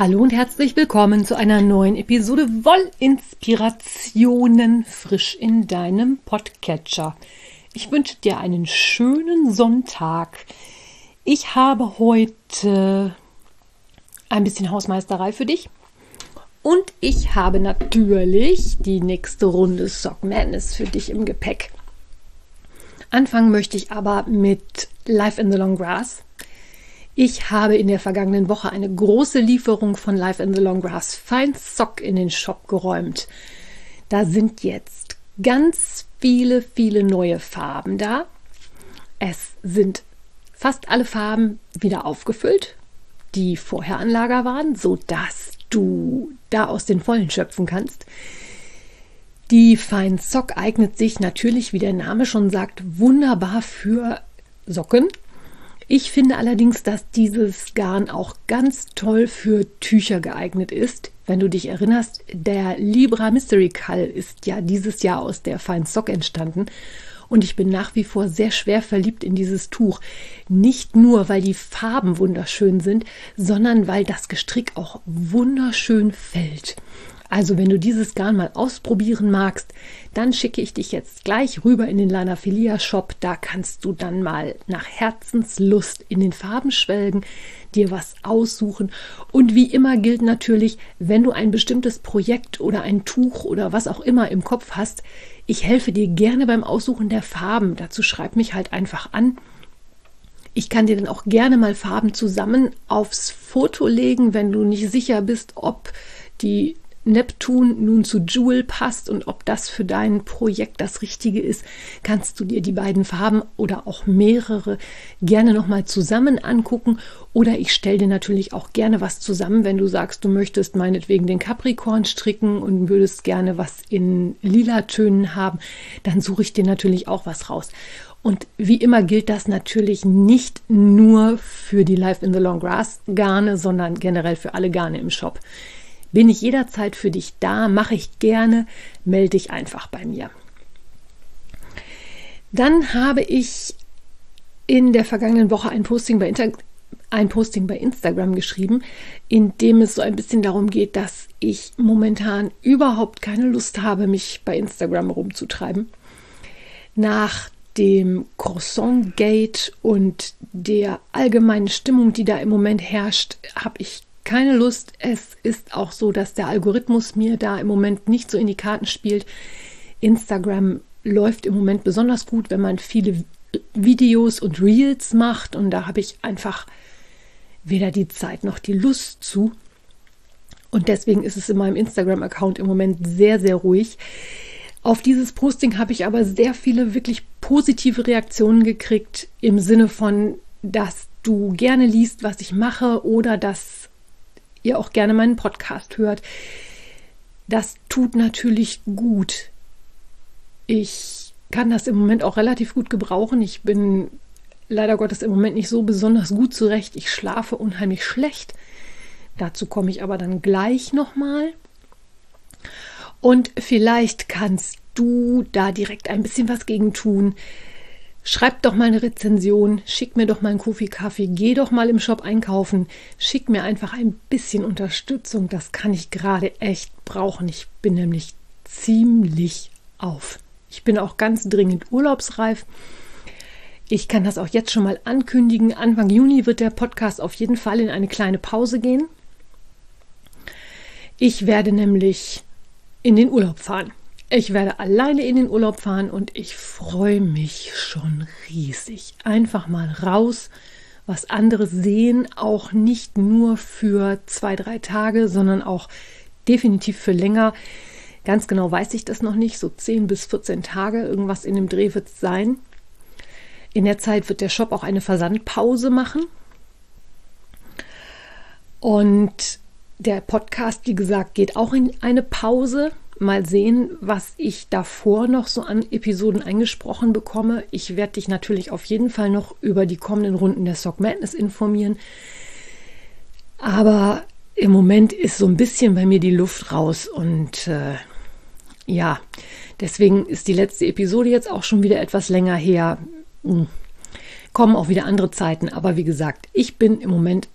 Hallo und herzlich willkommen zu einer neuen Episode Wollinspirationen frisch in deinem Podcatcher. Ich wünsche dir einen schönen Sonntag. Ich habe heute ein bisschen Hausmeisterei für dich. Und ich habe natürlich die nächste Runde Sock Madness für dich im Gepäck. Anfangen möchte ich aber mit Life in the Long Grass. Ich habe in der vergangenen Woche eine große Lieferung von Life in the Long Grass Fine Sock in den Shop geräumt. Da sind jetzt ganz viele, viele neue Farben da. Es sind fast alle Farben wieder aufgefüllt, die vorher an Lager waren, sodass du da aus den Vollen schöpfen kannst. Die Fine Sock eignet sich natürlich, wie der Name schon sagt, wunderbar für Socken ich finde allerdings, dass dieses Garn auch ganz toll für Tücher geeignet ist. Wenn du dich erinnerst, der Libra Mystery Call ist ja dieses Jahr aus der Fine Sock entstanden. Und ich bin nach wie vor sehr schwer verliebt in dieses Tuch. Nicht nur, weil die Farben wunderschön sind, sondern weil das Gestrick auch wunderschön fällt. Also wenn du dieses Garn mal ausprobieren magst, dann schicke ich dich jetzt gleich rüber in den Lana Filia Shop. Da kannst du dann mal nach Herzenslust in den Farben schwelgen, dir was aussuchen. Und wie immer gilt natürlich, wenn du ein bestimmtes Projekt oder ein Tuch oder was auch immer im Kopf hast, ich helfe dir gerne beim Aussuchen der Farben. Dazu schreib mich halt einfach an. Ich kann dir dann auch gerne mal Farben zusammen aufs Foto legen, wenn du nicht sicher bist, ob die Neptun nun zu Jewel passt und ob das für dein Projekt das Richtige ist, kannst du dir die beiden Farben oder auch mehrere gerne nochmal zusammen angucken. Oder ich stelle dir natürlich auch gerne was zusammen, wenn du sagst, du möchtest meinetwegen den Capricorn stricken und würdest gerne was in lila Tönen haben, dann suche ich dir natürlich auch was raus. Und wie immer gilt das natürlich nicht nur für die Life in the Long Grass Garne, sondern generell für alle Garne im Shop bin ich jederzeit für dich da, mache ich gerne, melde dich einfach bei mir. Dann habe ich in der vergangenen Woche ein Posting bei, Inter ein Posting bei Instagram geschrieben, in dem es so ein bisschen darum geht, dass ich momentan überhaupt keine Lust habe, mich bei Instagram rumzutreiben. Nach dem Croissant Gate und der allgemeinen Stimmung, die da im Moment herrscht, habe ich keine Lust. Es ist auch so, dass der Algorithmus mir da im Moment nicht so in die Karten spielt. Instagram läuft im Moment besonders gut, wenn man viele Videos und Reels macht. Und da habe ich einfach weder die Zeit noch die Lust zu. Und deswegen ist es in meinem Instagram-Account im Moment sehr, sehr ruhig. Auf dieses Posting habe ich aber sehr viele wirklich positive Reaktionen gekriegt im Sinne von, dass du gerne liest, was ich mache oder dass ihr auch gerne meinen Podcast hört. Das tut natürlich gut. Ich kann das im Moment auch relativ gut gebrauchen. Ich bin leider Gottes im Moment nicht so besonders gut zurecht. Ich schlafe unheimlich schlecht. Dazu komme ich aber dann gleich nochmal. Und vielleicht kannst du da direkt ein bisschen was gegen tun. Schreib doch mal eine Rezension, schick mir doch mal einen Kofi-Kaffee, geh doch mal im Shop einkaufen, schick mir einfach ein bisschen Unterstützung. Das kann ich gerade echt brauchen. Ich bin nämlich ziemlich auf. Ich bin auch ganz dringend urlaubsreif. Ich kann das auch jetzt schon mal ankündigen. Anfang Juni wird der Podcast auf jeden Fall in eine kleine Pause gehen. Ich werde nämlich in den Urlaub fahren. Ich werde alleine in den Urlaub fahren und ich freue mich schon riesig. Einfach mal raus, was anderes sehen, auch nicht nur für zwei, drei Tage, sondern auch definitiv für länger. Ganz genau weiß ich das noch nicht, so 10 bis 14 Tage, irgendwas in dem Dreh wird es sein. In der Zeit wird der Shop auch eine Versandpause machen. Und der Podcast, wie gesagt, geht auch in eine Pause mal sehen, was ich davor noch so an Episoden eingesprochen bekomme. Ich werde dich natürlich auf jeden Fall noch über die kommenden Runden der Sock Madness informieren. Aber im Moment ist so ein bisschen bei mir die Luft raus und äh, ja, deswegen ist die letzte Episode jetzt auch schon wieder etwas länger her. Hm. Kommen auch wieder andere Zeiten, aber wie gesagt, ich bin im Moment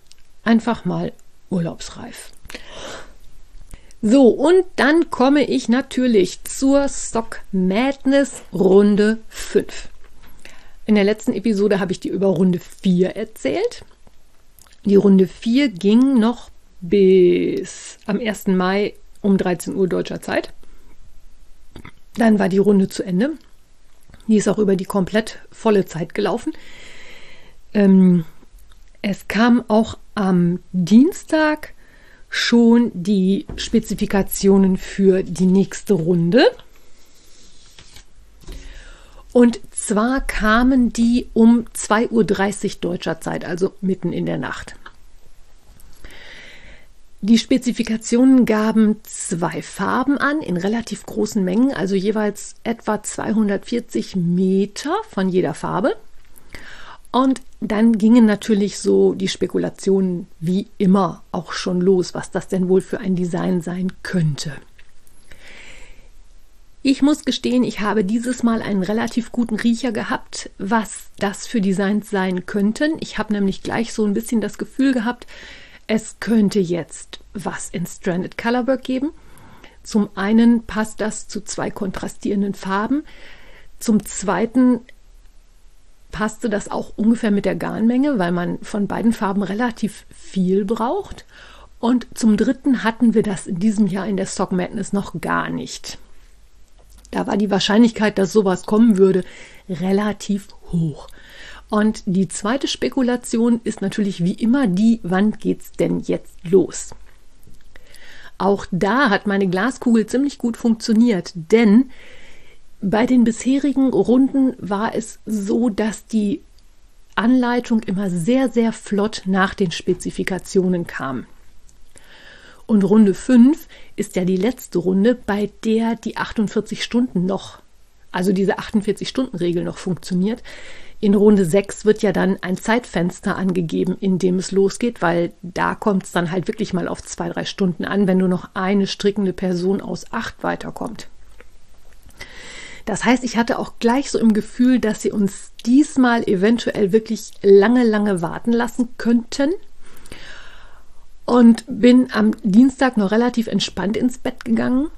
einfach mal urlaubsreif. So, und dann komme ich natürlich zur Stock Madness Runde 5. In der letzten Episode habe ich dir über Runde 4 erzählt. Die Runde 4 ging noch bis am 1. Mai um 13 Uhr deutscher Zeit. Dann war die Runde zu Ende. Die ist auch über die komplett volle Zeit gelaufen. Ähm, es kam auch am Dienstag schon die Spezifikationen für die nächste Runde. Und zwar kamen die um 2.30 Uhr deutscher Zeit, also mitten in der Nacht. Die Spezifikationen gaben zwei Farben an in relativ großen Mengen, also jeweils etwa 240 Meter von jeder Farbe. Und dann gingen natürlich so die Spekulationen wie immer auch schon los, was das denn wohl für ein Design sein könnte. Ich muss gestehen, ich habe dieses Mal einen relativ guten Riecher gehabt, was das für Designs sein könnten. Ich habe nämlich gleich so ein bisschen das Gefühl gehabt, es könnte jetzt was in Stranded Colorwork geben. Zum einen passt das zu zwei kontrastierenden Farben. Zum zweiten passte das auch ungefähr mit der Garnmenge, weil man von beiden Farben relativ viel braucht. Und zum dritten hatten wir das in diesem Jahr in der Stock Madness noch gar nicht. Da war die Wahrscheinlichkeit, dass sowas kommen würde, relativ hoch. Und die zweite Spekulation ist natürlich wie immer die, wann geht's denn jetzt los? Auch da hat meine Glaskugel ziemlich gut funktioniert, denn bei den bisherigen Runden war es so, dass die Anleitung immer sehr, sehr flott nach den Spezifikationen kam. Und Runde 5 ist ja die letzte Runde, bei der die 48 Stunden noch, also diese 48-Stunden-Regel noch funktioniert. In Runde 6 wird ja dann ein Zeitfenster angegeben, in dem es losgeht, weil da kommt es dann halt wirklich mal auf zwei, drei Stunden an, wenn nur noch eine strickende Person aus acht weiterkommt. Das heißt, ich hatte auch gleich so im Gefühl, dass sie uns diesmal eventuell wirklich lange, lange warten lassen könnten. Und bin am Dienstag noch relativ entspannt ins Bett gegangen,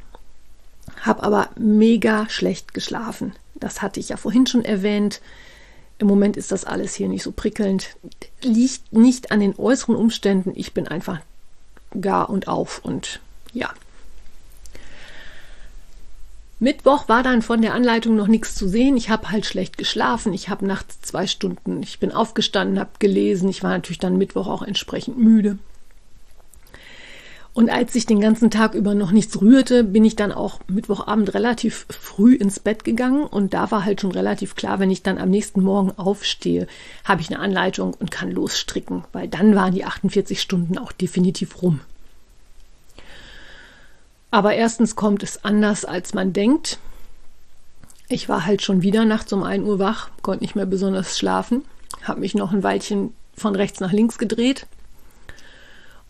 habe aber mega schlecht geschlafen. Das hatte ich ja vorhin schon erwähnt. Im Moment ist das alles hier nicht so prickelnd. Liegt nicht an den äußeren Umständen. Ich bin einfach gar und auf und ja, Mittwoch war dann von der Anleitung noch nichts zu sehen. Ich habe halt schlecht geschlafen. Ich habe nachts zwei Stunden, ich bin aufgestanden, habe gelesen. Ich war natürlich dann Mittwoch auch entsprechend müde. Und als sich den ganzen Tag über noch nichts rührte, bin ich dann auch Mittwochabend relativ früh ins Bett gegangen. Und da war halt schon relativ klar, wenn ich dann am nächsten Morgen aufstehe, habe ich eine Anleitung und kann losstricken, weil dann waren die 48 Stunden auch definitiv rum. Aber erstens kommt es anders, als man denkt. Ich war halt schon wieder nachts um 1 Uhr wach, konnte nicht mehr besonders schlafen, habe mich noch ein Weilchen von rechts nach links gedreht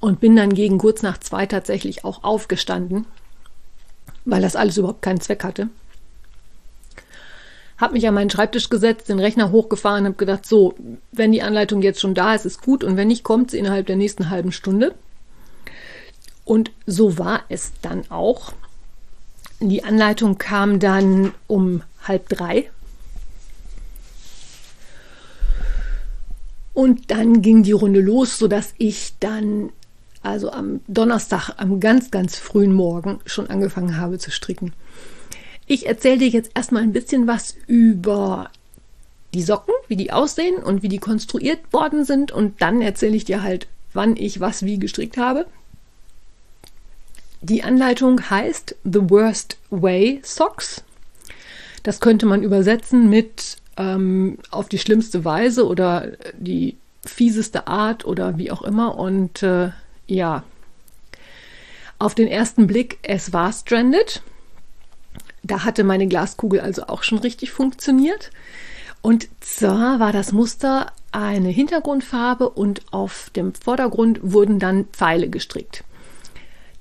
und bin dann gegen kurz nach zwei tatsächlich auch aufgestanden, weil das alles überhaupt keinen Zweck hatte. Habe mich an meinen Schreibtisch gesetzt, den Rechner hochgefahren, habe gedacht, so, wenn die Anleitung jetzt schon da ist, ist gut und wenn nicht, kommt sie innerhalb der nächsten halben Stunde. Und so war es dann auch. Die Anleitung kam dann um halb drei. Und dann ging die Runde los, sodass ich dann also am Donnerstag, am ganz, ganz frühen Morgen schon angefangen habe zu stricken. Ich erzähle dir jetzt erstmal ein bisschen was über die Socken, wie die aussehen und wie die konstruiert worden sind. Und dann erzähle ich dir halt, wann ich was wie gestrickt habe. Die Anleitung heißt The Worst Way Socks. Das könnte man übersetzen mit ähm, auf die schlimmste Weise oder die fieseste Art oder wie auch immer. Und äh, ja, auf den ersten Blick, es war stranded. Da hatte meine Glaskugel also auch schon richtig funktioniert. Und zwar war das Muster eine Hintergrundfarbe und auf dem Vordergrund wurden dann Pfeile gestrickt.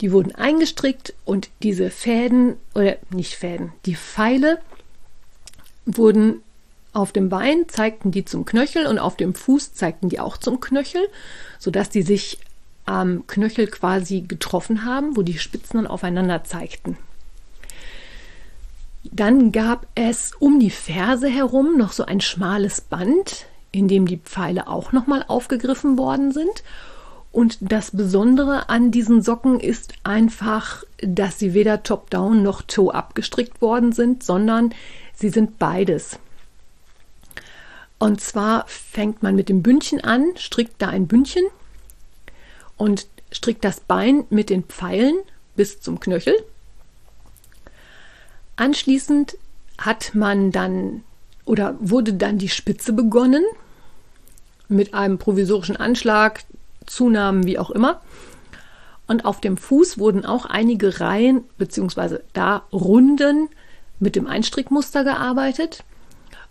Die wurden eingestrickt und diese Fäden, oder nicht Fäden, die Pfeile wurden auf dem Bein, zeigten die zum Knöchel und auf dem Fuß zeigten die auch zum Knöchel, sodass die sich am Knöchel quasi getroffen haben, wo die Spitzen dann aufeinander zeigten. Dann gab es um die Ferse herum noch so ein schmales Band, in dem die Pfeile auch nochmal aufgegriffen worden sind. Und das Besondere an diesen Socken ist einfach, dass sie weder top-down noch toe-up gestrickt worden sind, sondern sie sind beides. Und zwar fängt man mit dem Bündchen an, strickt da ein Bündchen und strickt das Bein mit den Pfeilen bis zum Knöchel. Anschließend hat man dann oder wurde dann die Spitze begonnen mit einem provisorischen Anschlag, Zunahmen, wie auch immer. Und auf dem Fuß wurden auch einige Reihen bzw. da Runden mit dem Einstrickmuster gearbeitet.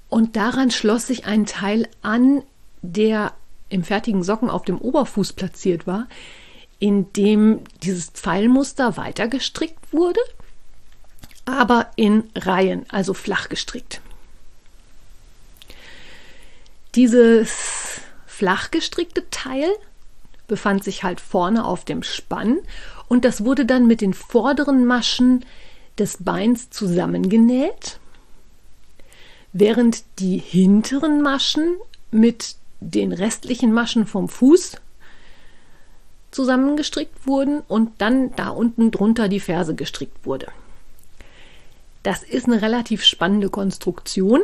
Und daran schloss sich ein Teil an, der im fertigen Socken auf dem Oberfuß platziert war, in dem dieses Pfeilmuster weiter gestrickt wurde, aber in Reihen, also flach gestrickt. Dieses flach gestrickte Teil befand sich halt vorne auf dem Spann und das wurde dann mit den vorderen Maschen des Beins zusammengenäht, während die hinteren Maschen mit den restlichen Maschen vom Fuß zusammengestrickt wurden und dann da unten drunter die Ferse gestrickt wurde. Das ist eine relativ spannende Konstruktion,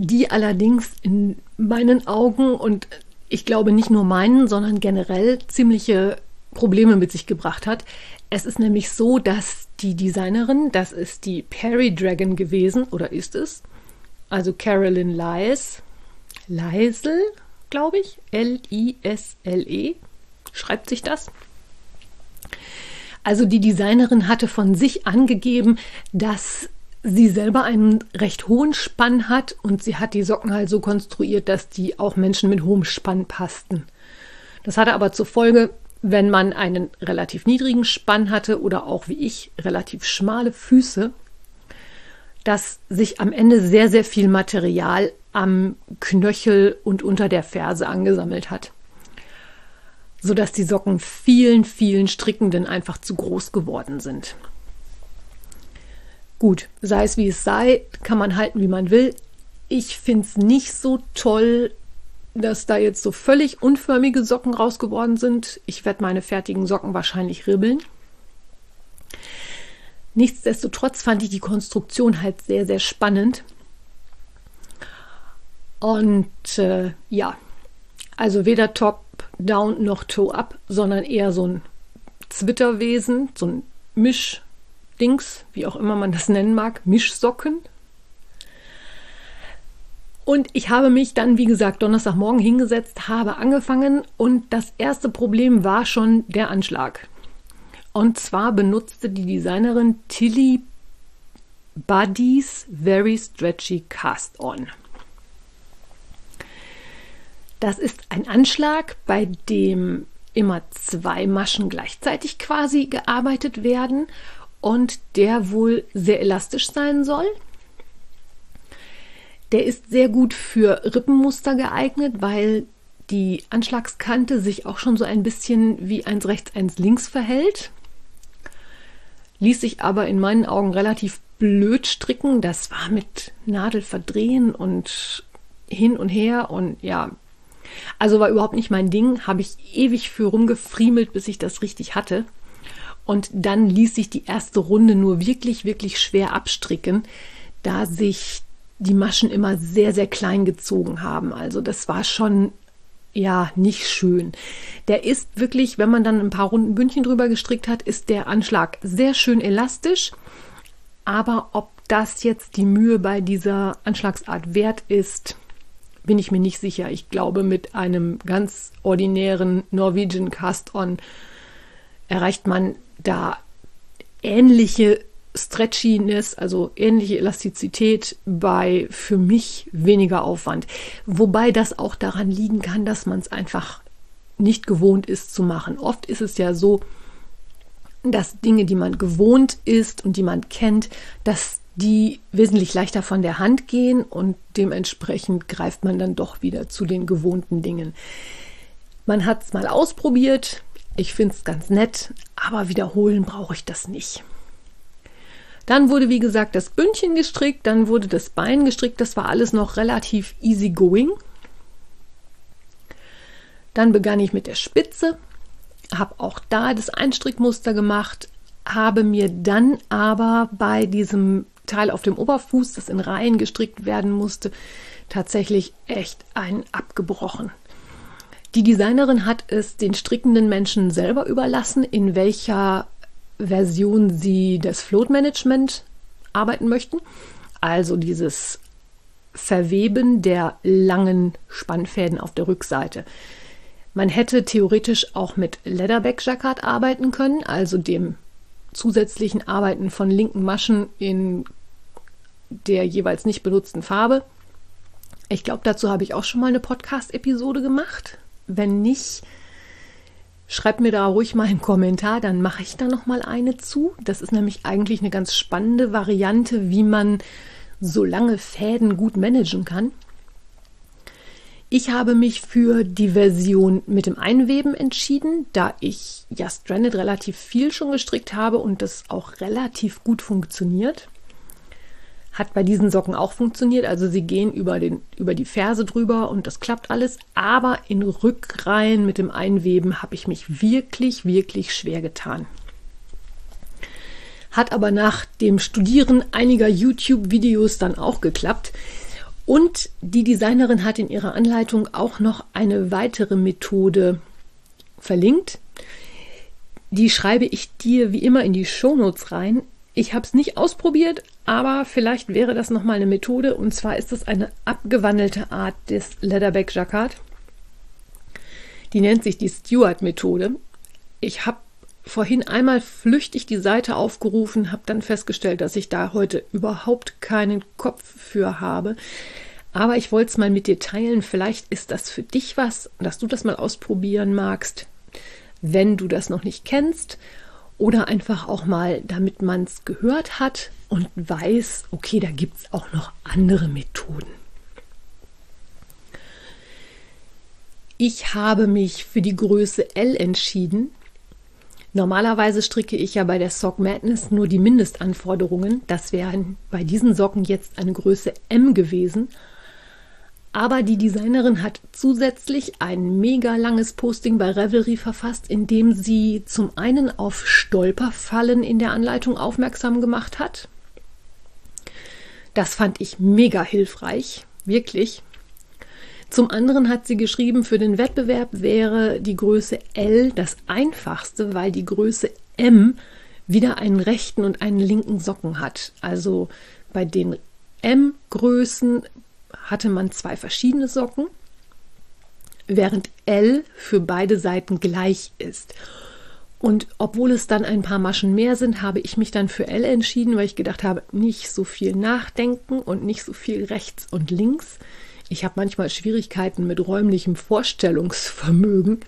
die allerdings in meinen Augen und ich glaube nicht nur meinen, sondern generell ziemliche Probleme mit sich gebracht hat. Es ist nämlich so, dass die Designerin, das ist die Perry Dragon gewesen, oder ist es? Also Carolyn Lies, Leisel, glaube ich, L-I-S-L-E, schreibt sich das. Also die Designerin hatte von sich angegeben, dass sie selber einen recht hohen Spann hat und sie hat die Socken halt so konstruiert, dass die auch Menschen mit hohem Spann passten. Das hatte aber zur Folge, wenn man einen relativ niedrigen Spann hatte oder auch wie ich relativ schmale Füße, dass sich am Ende sehr, sehr viel Material am Knöchel und unter der Ferse angesammelt hat, sodass die Socken vielen, vielen Strickenden einfach zu groß geworden sind. Gut, sei es wie es sei, kann man halten, wie man will. Ich finde es nicht so toll, dass da jetzt so völlig unförmige Socken raus geworden sind. Ich werde meine fertigen Socken wahrscheinlich ribbeln. Nichtsdestotrotz fand ich die Konstruktion halt sehr, sehr spannend. Und äh, ja, also weder Top Down noch Toe Up, sondern eher so ein Zwitterwesen, so ein Misch Dings, wie auch immer man das nennen mag, Mischsocken. Und ich habe mich dann, wie gesagt, Donnerstagmorgen hingesetzt, habe angefangen und das erste Problem war schon der Anschlag. Und zwar benutzte die Designerin Tilly Buddies Very Stretchy Cast On. Das ist ein Anschlag, bei dem immer zwei Maschen gleichzeitig quasi gearbeitet werden und der wohl sehr elastisch sein soll. Der ist sehr gut für Rippenmuster geeignet, weil die Anschlagskante sich auch schon so ein bisschen wie eins rechts, eins links verhält. Ließ sich aber in meinen Augen relativ blöd stricken. Das war mit Nadel verdrehen und hin und her und ja. Also war überhaupt nicht mein Ding. Habe ich ewig für rumgefriemelt, bis ich das richtig hatte. Und dann ließ sich die erste Runde nur wirklich, wirklich schwer abstricken, da sich die Maschen immer sehr, sehr klein gezogen haben. Also das war schon ja nicht schön. Der ist wirklich, wenn man dann ein paar Runden Bündchen drüber gestrickt hat, ist der Anschlag sehr schön elastisch. Aber ob das jetzt die Mühe bei dieser Anschlagsart wert ist, bin ich mir nicht sicher. Ich glaube, mit einem ganz ordinären Norwegian Cast-On erreicht man da ähnliche Stretchiness, also ähnliche Elastizität bei für mich weniger Aufwand. Wobei das auch daran liegen kann, dass man es einfach nicht gewohnt ist zu machen. Oft ist es ja so, dass Dinge, die man gewohnt ist und die man kennt, dass die wesentlich leichter von der Hand gehen und dementsprechend greift man dann doch wieder zu den gewohnten Dingen. Man hat es mal ausprobiert, ich finde es ganz nett, aber wiederholen brauche ich das nicht. Dann wurde, wie gesagt, das Bündchen gestrickt, dann wurde das Bein gestrickt, das war alles noch relativ easy going. Dann begann ich mit der Spitze, habe auch da das Einstrickmuster gemacht, habe mir dann aber bei diesem Teil auf dem Oberfuß, das in Reihen gestrickt werden musste, tatsächlich echt einen abgebrochen. Die Designerin hat es den strickenden Menschen selber überlassen, in welcher Version sie das Float Management arbeiten möchten. Also dieses Verweben der langen Spannfäden auf der Rückseite. Man hätte theoretisch auch mit Leatherback Jacquard arbeiten können, also dem zusätzlichen Arbeiten von linken Maschen in der jeweils nicht benutzten Farbe. Ich glaube, dazu habe ich auch schon mal eine Podcast-Episode gemacht. Wenn nicht, schreibt mir da ruhig mal einen Kommentar, dann mache ich da noch mal eine zu. Das ist nämlich eigentlich eine ganz spannende Variante, wie man so lange Fäden gut managen kann. Ich habe mich für die Version mit dem Einweben entschieden, da ich ja Stranded relativ viel schon gestrickt habe und das auch relativ gut funktioniert. Hat bei diesen Socken auch funktioniert. Also sie gehen über, den, über die Ferse drüber und das klappt alles. Aber in Rückreihen mit dem Einweben habe ich mich wirklich, wirklich schwer getan. Hat aber nach dem Studieren einiger YouTube-Videos dann auch geklappt. Und die Designerin hat in ihrer Anleitung auch noch eine weitere Methode verlinkt. Die schreibe ich dir wie immer in die Shownotes rein. Ich habe es nicht ausprobiert, aber vielleicht wäre das nochmal eine Methode. Und zwar ist das eine abgewandelte Art des Leatherback Jacquard. Die nennt sich die Stewart-Methode. Ich habe vorhin einmal flüchtig die Seite aufgerufen, habe dann festgestellt, dass ich da heute überhaupt keinen Kopf für habe. Aber ich wollte es mal mit dir teilen. Vielleicht ist das für dich was, dass du das mal ausprobieren magst, wenn du das noch nicht kennst. Oder einfach auch mal, damit man es gehört hat und weiß, okay, da gibt es auch noch andere Methoden. Ich habe mich für die Größe L entschieden, Normalerweise stricke ich ja bei der Sock Madness nur die Mindestanforderungen. Das wären bei diesen Socken jetzt eine Größe M gewesen. Aber die Designerin hat zusätzlich ein mega langes Posting bei Revelry verfasst, in dem sie zum einen auf Stolperfallen in der Anleitung aufmerksam gemacht hat. Das fand ich mega hilfreich, wirklich. Zum anderen hat sie geschrieben, für den Wettbewerb wäre die Größe L das einfachste, weil die Größe M wieder einen rechten und einen linken Socken hat. Also bei den M-Größen hatte man zwei verschiedene Socken, während L für beide Seiten gleich ist. Und obwohl es dann ein paar Maschen mehr sind, habe ich mich dann für L entschieden, weil ich gedacht habe, nicht so viel nachdenken und nicht so viel rechts und links. Ich habe manchmal Schwierigkeiten mit räumlichem Vorstellungsvermögen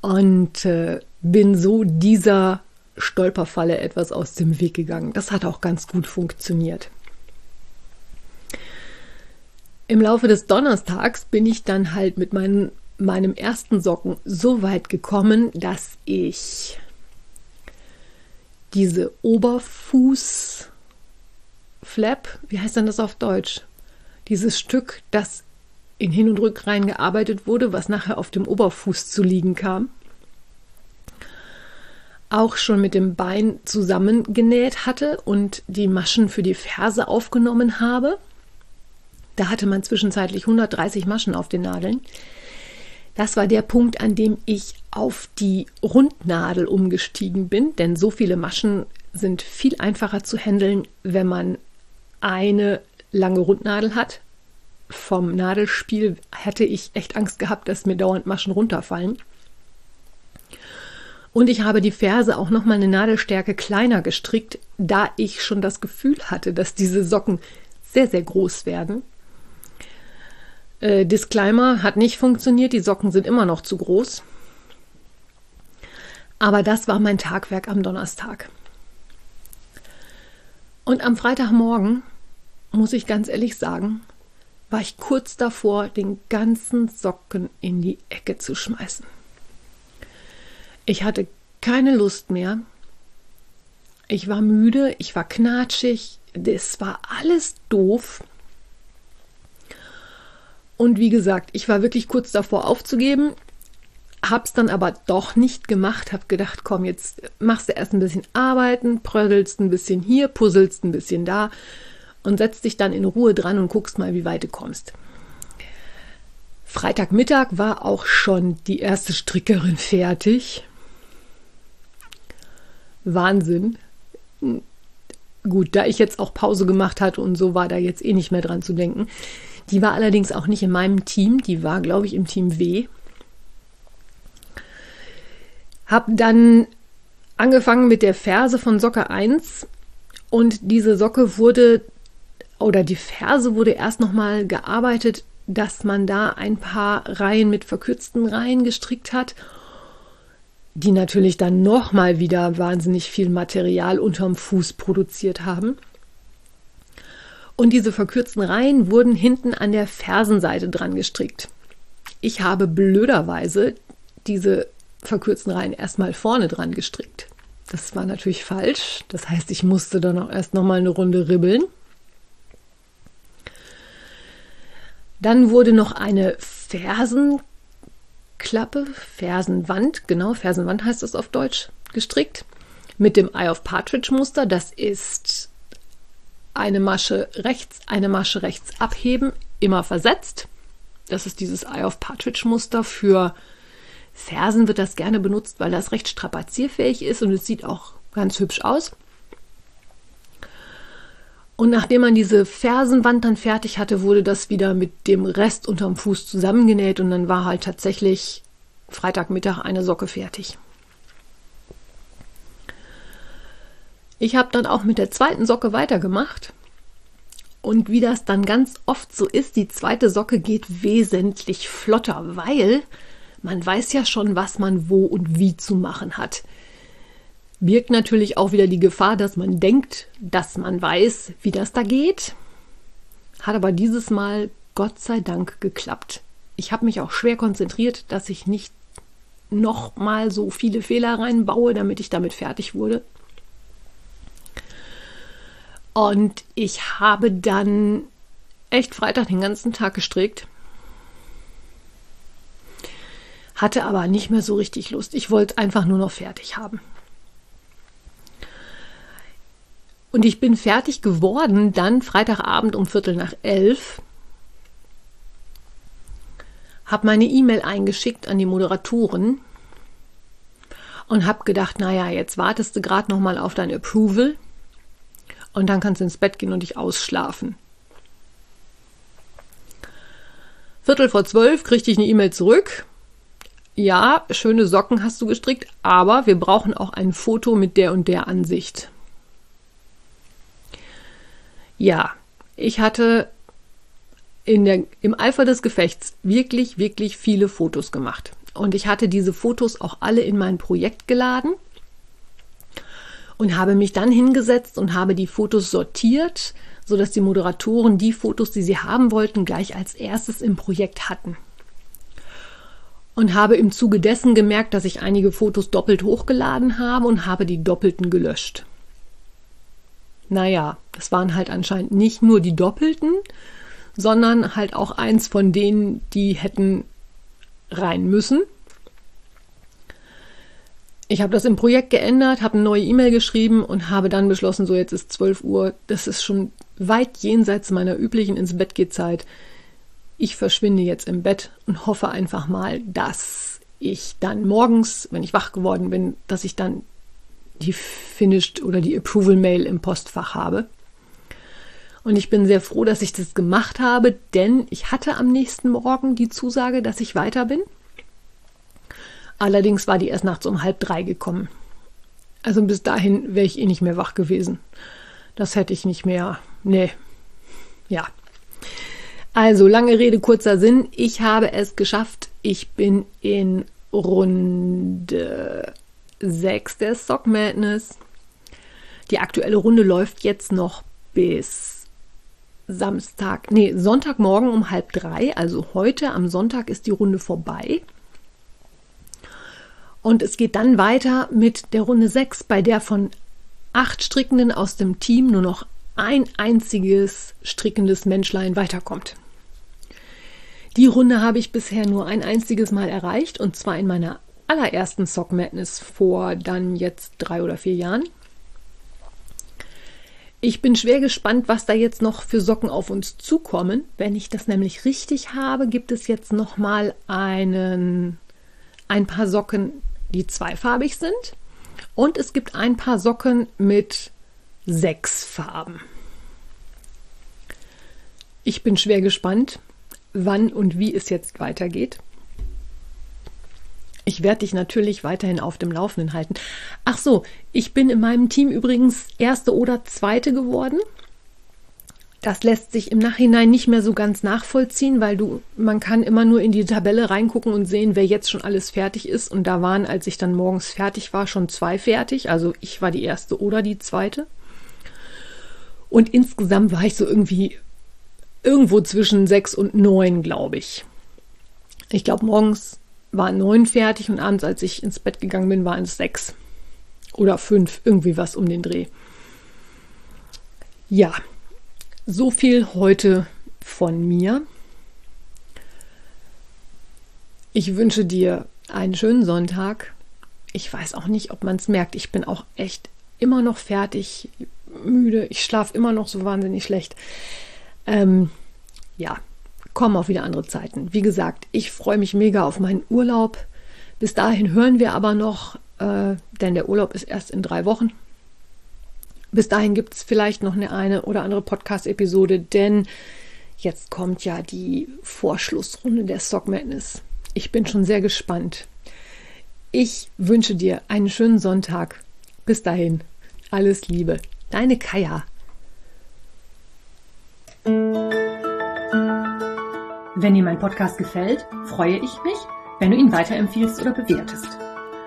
und äh, bin so dieser Stolperfalle etwas aus dem Weg gegangen. Das hat auch ganz gut funktioniert. Im Laufe des Donnerstags bin ich dann halt mit meinen, meinem ersten Socken so weit gekommen, dass ich diese Oberfußflap, wie heißt denn das auf Deutsch? dieses Stück, das in Hin- und Rückreihen gearbeitet wurde, was nachher auf dem Oberfuß zu liegen kam, auch schon mit dem Bein zusammengenäht hatte und die Maschen für die Ferse aufgenommen habe. Da hatte man zwischenzeitlich 130 Maschen auf den Nadeln. Das war der Punkt, an dem ich auf die Rundnadel umgestiegen bin, denn so viele Maschen sind viel einfacher zu handeln, wenn man eine lange Rundnadel hat. Vom Nadelspiel hätte ich echt Angst gehabt, dass mir dauernd Maschen runterfallen. Und ich habe die Ferse auch noch mal eine Nadelstärke kleiner gestrickt, da ich schon das Gefühl hatte, dass diese Socken sehr, sehr groß werden. Äh, Disclaimer hat nicht funktioniert, die Socken sind immer noch zu groß. Aber das war mein Tagwerk am Donnerstag. Und am Freitagmorgen, muss ich ganz ehrlich sagen, war ich kurz davor, den ganzen Socken in die Ecke zu schmeißen. Ich hatte keine Lust mehr. Ich war müde, ich war knatschig, das war alles doof. Und wie gesagt, ich war wirklich kurz davor aufzugeben, hab's dann aber doch nicht gemacht, hab gedacht, komm, jetzt machst du erst ein bisschen arbeiten, prödelst ein bisschen hier, puzzelst ein bisschen da und setzt dich dann in Ruhe dran und guckst mal, wie weit du kommst. Freitagmittag war auch schon die erste Strickerin fertig. Wahnsinn. Gut, da ich jetzt auch Pause gemacht hatte und so war da jetzt eh nicht mehr dran zu denken. Die war allerdings auch nicht in meinem Team, die war, glaube ich, im Team W. Hab dann angefangen mit der Ferse von Socke 1 und diese Socke wurde oder die Ferse wurde erst nochmal gearbeitet, dass man da ein paar Reihen mit verkürzten Reihen gestrickt hat die natürlich dann nochmal wieder wahnsinnig viel Material unterm Fuß produziert haben. Und diese verkürzten Reihen wurden hinten an der Fersenseite dran gestrickt. Ich habe blöderweise diese verkürzten Reihen erstmal vorne dran gestrickt. Das war natürlich falsch. Das heißt, ich musste dann auch erst nochmal eine Runde ribbeln. Dann wurde noch eine Fersen Klappe, Fersenwand, genau, Fersenwand heißt das auf Deutsch, gestrickt. Mit dem Eye of Partridge Muster. Das ist eine Masche rechts, eine Masche rechts abheben, immer versetzt. Das ist dieses Eye of Partridge Muster. Für Fersen wird das gerne benutzt, weil das recht strapazierfähig ist und es sieht auch ganz hübsch aus. Und nachdem man diese Fersenwand dann fertig hatte, wurde das wieder mit dem Rest unterm Fuß zusammengenäht und dann war halt tatsächlich Freitagmittag eine Socke fertig. Ich habe dann auch mit der zweiten Socke weitergemacht. Und wie das dann ganz oft so ist, die zweite Socke geht wesentlich flotter, weil man weiß ja schon, was man wo und wie zu machen hat birgt natürlich auch wieder die Gefahr, dass man denkt, dass man weiß, wie das da geht. Hat aber dieses Mal Gott sei Dank geklappt. Ich habe mich auch schwer konzentriert, dass ich nicht noch mal so viele Fehler reinbaue, damit ich damit fertig wurde. Und ich habe dann echt Freitag den ganzen Tag gestrickt. Hatte aber nicht mehr so richtig Lust. Ich wollte es einfach nur noch fertig haben. Und ich bin fertig geworden dann Freitagabend um Viertel nach elf. Habe meine E-Mail eingeschickt an die Moderatoren und habe gedacht, naja, jetzt wartest du gerade noch mal auf dein Approval und dann kannst du ins Bett gehen und dich ausschlafen. Viertel vor zwölf kriegte ich eine E-Mail zurück. Ja, schöne Socken hast du gestrickt, aber wir brauchen auch ein Foto mit der und der Ansicht. Ja, ich hatte in der, im Eifer des Gefechts wirklich, wirklich viele Fotos gemacht. Und ich hatte diese Fotos auch alle in mein Projekt geladen und habe mich dann hingesetzt und habe die Fotos sortiert, sodass die Moderatoren die Fotos, die sie haben wollten, gleich als erstes im Projekt hatten. Und habe im Zuge dessen gemerkt, dass ich einige Fotos doppelt hochgeladen habe und habe die doppelten gelöscht. Naja, es waren halt anscheinend nicht nur die Doppelten, sondern halt auch eins von denen, die hätten rein müssen. Ich habe das im Projekt geändert, habe eine neue E-Mail geschrieben und habe dann beschlossen, so jetzt ist 12 Uhr, das ist schon weit jenseits meiner üblichen ins Bett geht Zeit. Ich verschwinde jetzt im Bett und hoffe einfach mal, dass ich dann morgens, wenn ich wach geworden bin, dass ich dann die Finished oder die Approval Mail im Postfach habe. Und ich bin sehr froh, dass ich das gemacht habe, denn ich hatte am nächsten Morgen die Zusage, dass ich weiter bin. Allerdings war die erst nachts um halb drei gekommen. Also bis dahin wäre ich eh nicht mehr wach gewesen. Das hätte ich nicht mehr. Nee. Ja. Also, lange Rede, kurzer Sinn. Ich habe es geschafft. Ich bin in Runde 6 der Sock Madness. Die aktuelle Runde läuft jetzt noch bis Samstag, nee, Sonntagmorgen um halb drei. Also heute am Sonntag ist die Runde vorbei. Und es geht dann weiter mit der Runde 6, bei der von acht Strickenden aus dem Team nur noch ein einziges strickendes Menschlein weiterkommt. Die Runde habe ich bisher nur ein einziges Mal erreicht und zwar in meiner allerersten Sock Madness vor dann jetzt drei oder vier Jahren. Ich bin schwer gespannt, was da jetzt noch für Socken auf uns zukommen. Wenn ich das nämlich richtig habe, gibt es jetzt noch mal einen ein paar Socken, die zweifarbig sind und es gibt ein paar Socken mit sechs Farben. Ich bin schwer gespannt, wann und wie es jetzt weitergeht. Ich werde dich natürlich weiterhin auf dem Laufenden halten. Ach so, ich bin in meinem Team übrigens erste oder zweite geworden. Das lässt sich im Nachhinein nicht mehr so ganz nachvollziehen, weil du, man kann immer nur in die Tabelle reingucken und sehen, wer jetzt schon alles fertig ist. Und da waren, als ich dann morgens fertig war, schon zwei fertig. Also ich war die erste oder die zweite. Und insgesamt war ich so irgendwie irgendwo zwischen sechs und neun, glaube ich. Ich glaube, morgens waren neun fertig und abends, als ich ins Bett gegangen bin, waren es sechs oder fünf, irgendwie was um den Dreh. Ja, so viel heute von mir. Ich wünsche dir einen schönen Sonntag. Ich weiß auch nicht, ob man es merkt. Ich bin auch echt immer noch fertig, müde. Ich schlafe immer noch so wahnsinnig schlecht. Ähm, ja, kommen auch wieder andere Zeiten. Wie gesagt, ich freue mich mega auf meinen Urlaub. Bis dahin hören wir aber noch, äh, denn der Urlaub ist erst in drei Wochen. Bis dahin gibt es vielleicht noch eine, eine oder andere Podcast-Episode, denn jetzt kommt ja die Vorschlussrunde der Stock Madness. Ich bin schon sehr gespannt. Ich wünsche dir einen schönen Sonntag. Bis dahin, alles Liebe. Deine Kaya. Wenn dir mein Podcast gefällt, freue ich mich, wenn du ihn weiterempfiehlst oder bewertest.